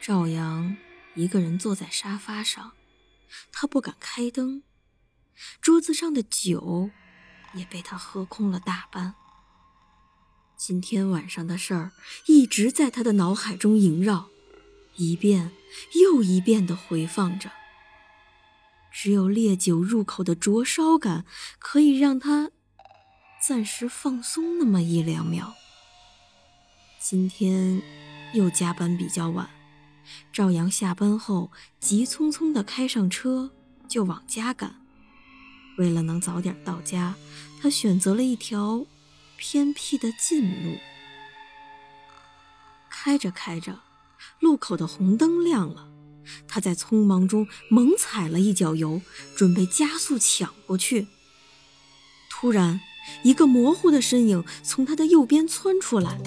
赵阳一个人坐在沙发上，他不敢开灯，桌子上的酒也被他喝空了大半。今天晚上的事儿一直在他的脑海中萦绕，一遍又一遍的回放着。只有烈酒入口的灼烧感，可以让他暂时放松那么一两秒。今天又加班比较晚。赵阳下班后急匆匆地开上车，就往家赶。为了能早点到家，他选择了一条偏僻的近路。开着开着，路口的红灯亮了，他在匆忙中猛踩了一脚油，准备加速抢过去。突然，一个模糊的身影从他的右边窜出来，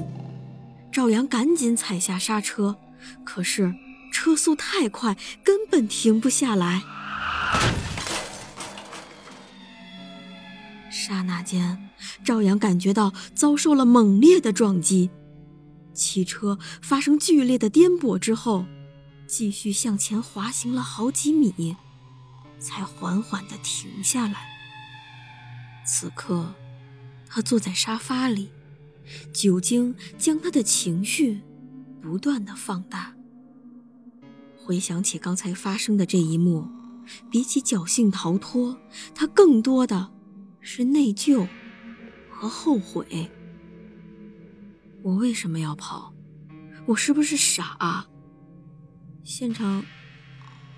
赵阳赶紧踩下刹车。可是车速太快，根本停不下来。刹那间，赵阳感觉到遭受了猛烈的撞击，汽车发生剧烈的颠簸之后，继续向前滑行了好几米，才缓缓地停下来。此刻，他坐在沙发里，酒精将他的情绪。不断的放大。回想起刚才发生的这一幕，比起侥幸逃脱，他更多的是内疚和后悔。我为什么要跑？我是不是傻？现场，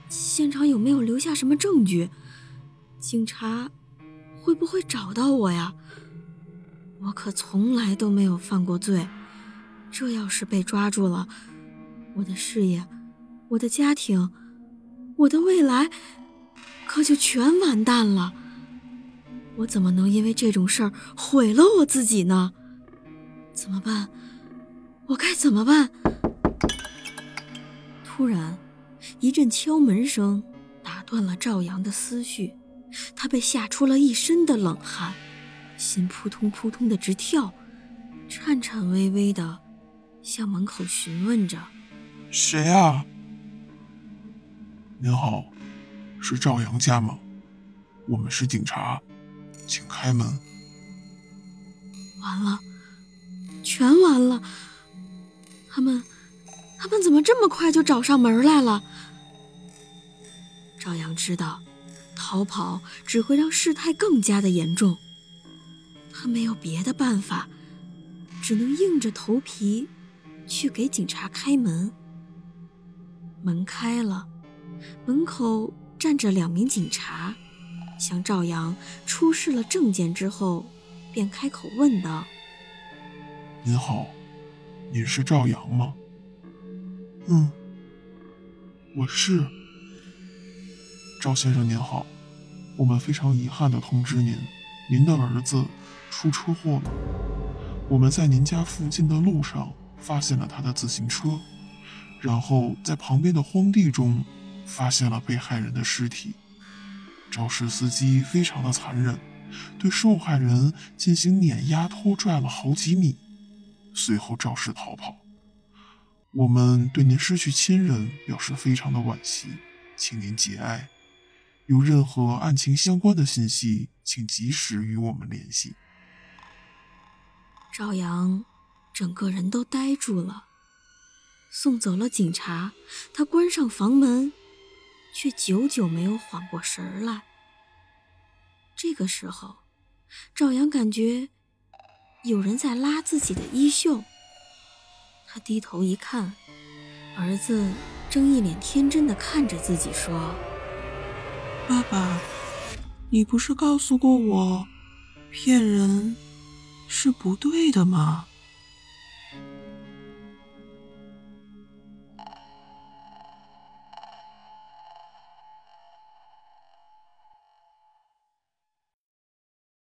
现场有没有留下什么证据？警察会不会找到我呀？我可从来都没有犯过罪。这要是被抓住了，我的事业、我的家庭、我的未来，可就全完蛋了。我怎么能因为这种事儿毁了我自己呢？怎么办？我该怎么办？突然，一阵敲门声打断了赵阳的思绪，他被吓出了一身的冷汗，心扑通扑通的直跳，颤颤巍巍的。向门口询问着：“谁啊？您好，是赵阳家吗？我们是警察，请开门。”完了，全完了！他们，他们怎么这么快就找上门来了？赵阳知道，逃跑只会让事态更加的严重。他没有别的办法，只能硬着头皮。去给警察开门。门开了，门口站着两名警察，向赵阳出示了证件之后，便开口问道：“您好，您是赵阳吗？”“嗯，我是。”“赵先生您好，我们非常遗憾的通知您，您的儿子出车祸了。我们在您家附近的路上。”发现了他的自行车，然后在旁边的荒地中发现了被害人的尸体。肇事司机非常的残忍，对受害人进行碾压拖拽了好几米，随后肇事逃跑。我们对您失去亲人表示非常的惋惜，请您节哀。有任何案情相关的信息，请及时与我们联系。赵阳。整个人都呆住了。送走了警察，他关上房门，却久久没有缓过神来。这个时候，赵阳感觉有人在拉自己的衣袖。他低头一看，儿子正一脸天真的看着自己，说：“爸爸，你不是告诉过我，骗人是不对的吗？”